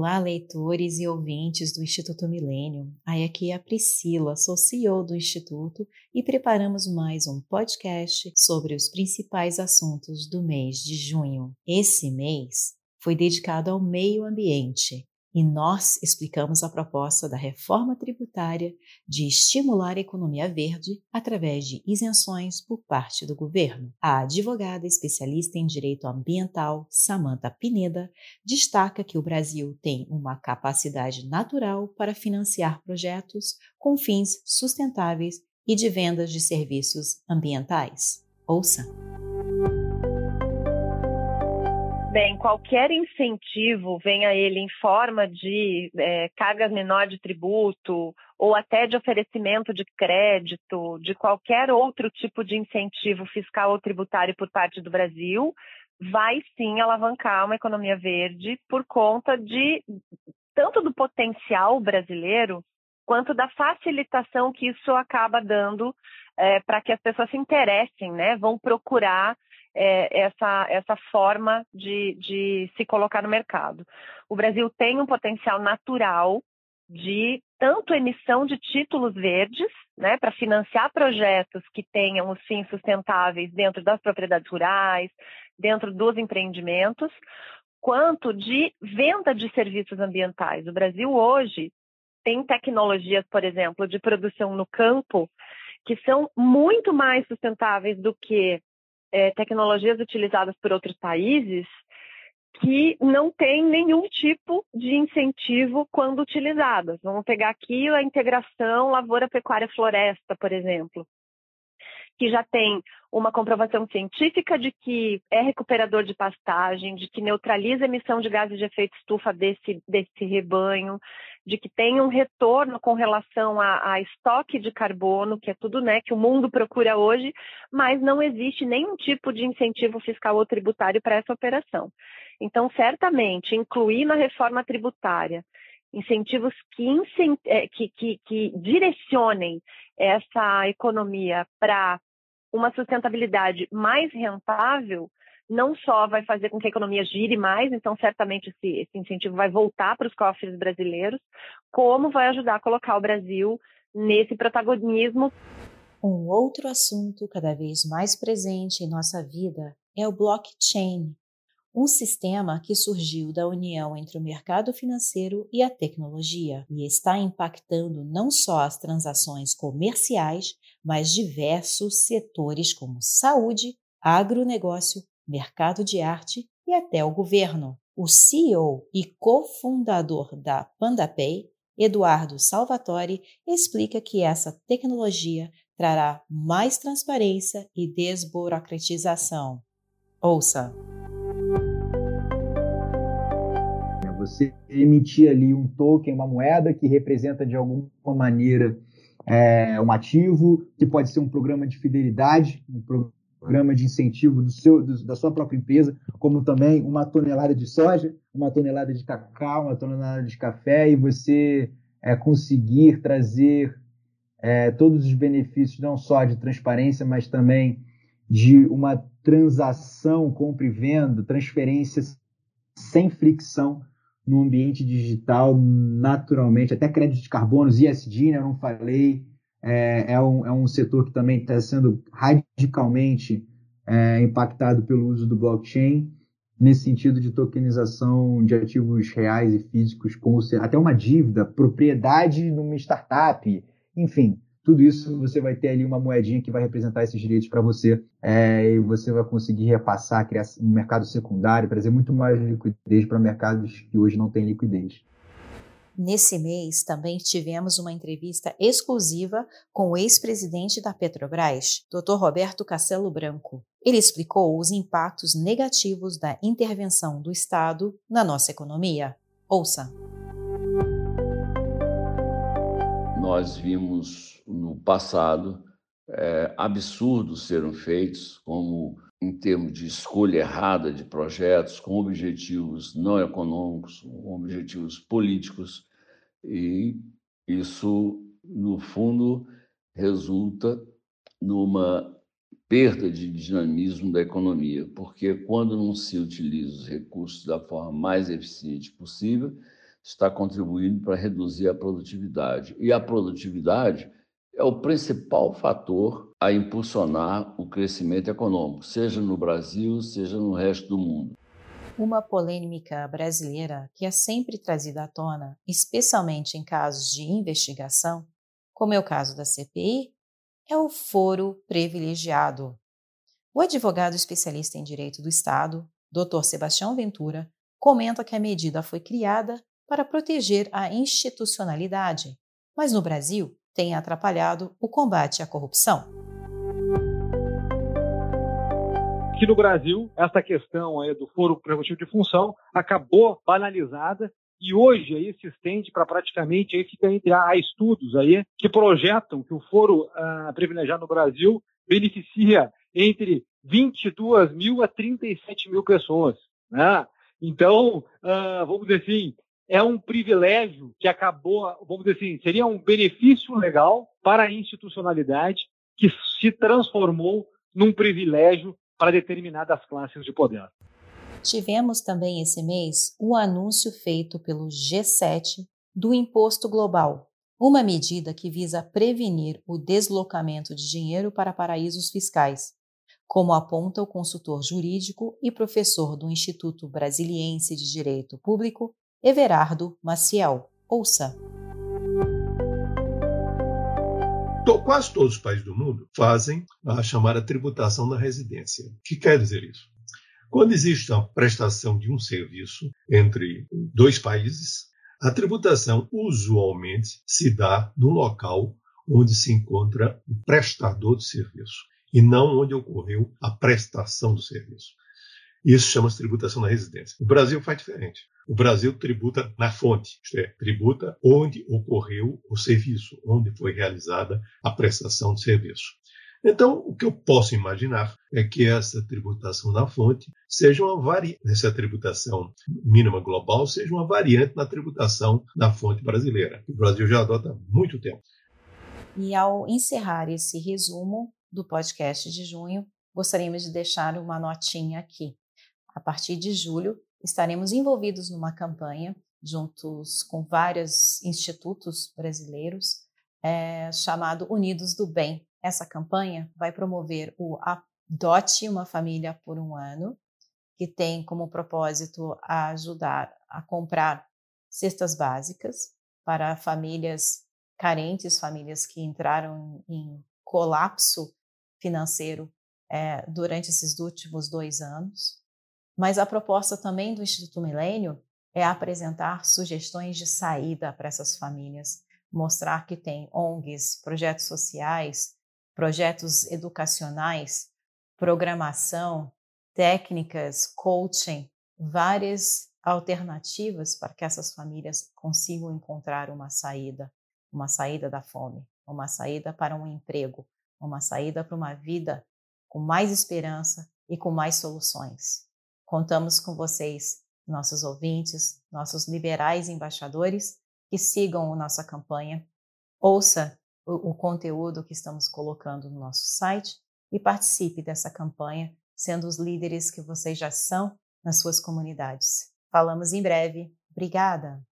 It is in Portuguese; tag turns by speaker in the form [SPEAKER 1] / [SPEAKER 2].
[SPEAKER 1] Olá, leitores e ouvintes do Instituto Milênio. Aí aqui é a Priscila, sou CEO do Instituto e preparamos mais um podcast sobre os principais assuntos do mês de junho. Esse mês foi dedicado ao meio ambiente e nós explicamos a proposta da reforma tributária de estimular a economia verde através de isenções por parte do governo. A advogada especialista em direito ambiental, Samantha Pineda, destaca que o Brasil tem uma capacidade natural para financiar projetos com fins sustentáveis e de vendas de serviços ambientais. Ouça!
[SPEAKER 2] Bem, qualquer incentivo, venha ele em forma de é, carga menor de tributo ou até de oferecimento de crédito, de qualquer outro tipo de incentivo fiscal ou tributário por parte do Brasil, vai sim alavancar uma economia verde por conta de tanto do potencial brasileiro quanto da facilitação que isso acaba dando é, para que as pessoas se interessem, né? Vão procurar é, essa, essa forma de, de se colocar no mercado. O Brasil tem um potencial natural de tanto emissão de títulos verdes, né, para financiar projetos que tenham os fins sustentáveis dentro das propriedades rurais, dentro dos empreendimentos, quanto de venda de serviços ambientais. O Brasil hoje tem tecnologias, por exemplo, de produção no campo que são muito mais sustentáveis do que é, tecnologias utilizadas por outros países que não tem nenhum tipo de incentivo quando utilizadas. Vamos pegar aqui a integração lavoura-pecuária-floresta, por exemplo, que já tem uma comprovação científica de que é recuperador de pastagem, de que neutraliza a emissão de gases de efeito estufa desse, desse rebanho, de que tem um retorno com relação a, a, estoque de carbono, que é tudo né, que o mundo procura hoje, mas não existe nenhum tipo de incentivo fiscal ou tributário para essa operação. Então, certamente, incluir na reforma tributária incentivos que, é, que, que, que direcionem essa economia para uma sustentabilidade mais rentável não só vai fazer com que a economia gire mais, então certamente esse, esse incentivo vai voltar para os cofres brasileiros, como vai ajudar a colocar o Brasil nesse protagonismo.
[SPEAKER 1] Um outro assunto cada vez mais presente em nossa vida é o blockchain, um sistema que surgiu da união entre o mercado financeiro e a tecnologia e está impactando não só as transações comerciais, mas diversos setores como saúde, agronegócio, mercado de arte e até o governo. O CEO e cofundador da PandaPay, Eduardo Salvatore, explica que essa tecnologia trará mais transparência e desburocratização. Ouça!
[SPEAKER 3] Você emitir ali um token, uma moeda que representa de alguma maneira é, um ativo, que pode ser um programa de fidelidade, um programa de incentivo do seu, do, da sua própria empresa, como também uma tonelada de soja, uma tonelada de cacau, uma tonelada de café, e você é, conseguir trazer é, todos os benefícios, não só de transparência, mas também de uma transação, compra e venda, transferência sem fricção no ambiente digital, naturalmente, até crédito de carbono, ISD, né, eu não falei, é, é, um, é um setor que também está sendo radicalmente é, impactado pelo uso do blockchain, nesse sentido de tokenização de ativos reais e físicos, como até uma dívida, propriedade numa startup, enfim, tudo isso você vai ter ali uma moedinha que vai representar esses direitos para você é, e você vai conseguir repassar, criar um mercado secundário, trazer muito mais liquidez para mercados que hoje não têm liquidez.
[SPEAKER 1] Nesse mês, também tivemos uma entrevista exclusiva com o ex-presidente da Petrobras, Dr. Roberto Castelo Branco. Ele explicou os impactos negativos da intervenção do Estado na nossa economia. Ouça.
[SPEAKER 4] Nós vimos no passado é, absurdos serem feitos, como em termos de escolha errada de projetos, com objetivos não econômicos, com objetivos políticos, e isso, no fundo, resulta numa perda de dinamismo da economia, porque quando não se utiliza os recursos da forma mais eficiente possível, está contribuindo para reduzir a produtividade. E a produtividade é o principal fator a impulsionar o crescimento econômico, seja no Brasil, seja no resto do mundo.
[SPEAKER 1] Uma polêmica brasileira que é sempre trazida à tona, especialmente em casos de investigação, como é o caso da CPI, é o foro privilegiado. O advogado especialista em direito do Estado, Dr. Sebastião Ventura, comenta que a medida foi criada para proteger a institucionalidade, mas no Brasil tem atrapalhado o combate à corrupção.
[SPEAKER 5] Aqui no Brasil, essa questão aí do foro preventivo de função acabou banalizada e hoje aí se estende para praticamente aí fica entre há estudos aí que projetam que o foro uh, privilegiado no Brasil beneficia entre 22 mil a 37 mil pessoas, né? Então, uh, vamos dizer assim, é um privilégio que acabou, vamos dizer assim, seria um benefício legal para a institucionalidade que se transformou num privilégio para determinadas classes de poder.
[SPEAKER 1] Tivemos também esse mês o anúncio feito pelo G7 do Imposto Global, uma medida que visa prevenir o deslocamento de dinheiro para paraísos fiscais, como aponta o consultor jurídico e professor do Instituto Brasiliense de Direito Público, Everardo Maciel. Ouça.
[SPEAKER 6] Quase todos os países do mundo fazem a chamada tributação da residência. O que quer dizer isso? Quando existe uma prestação de um serviço entre dois países, a tributação usualmente se dá no local onde se encontra o prestador do serviço e não onde ocorreu a prestação do serviço. Isso chama-se tributação da residência. O Brasil faz diferente. O Brasil tributa na fonte, isto é, tributa onde ocorreu o serviço, onde foi realizada a prestação de serviço. Então, o que eu posso imaginar é que essa tributação na fonte seja uma variante, essa tributação mínima global seja uma variante na tributação na fonte brasileira, que o Brasil já adota há muito tempo.
[SPEAKER 1] E ao encerrar esse resumo do podcast de junho, gostaríamos de deixar uma notinha aqui. A partir de julho, estaremos envolvidos numa campanha juntos com vários institutos brasileiros é, chamado Unidos do Bem. Essa campanha vai promover o Adote uma Família por um Ano, que tem como propósito ajudar a comprar cestas básicas para famílias carentes, famílias que entraram em colapso financeiro é, durante esses últimos dois anos. Mas a proposta também do Instituto Milênio é apresentar sugestões de saída para essas famílias, mostrar que tem ONGs, projetos sociais, projetos educacionais, programação, técnicas, coaching, várias alternativas para que essas famílias consigam encontrar uma saída, uma saída da fome, uma saída para um emprego, uma saída para uma vida com mais esperança e com mais soluções. Contamos com vocês, nossos ouvintes, nossos liberais embaixadores, que sigam a nossa campanha, ouça o, o conteúdo que estamos colocando no nosso site e participe dessa campanha, sendo os líderes que vocês já são nas suas comunidades. Falamos em breve. Obrigada!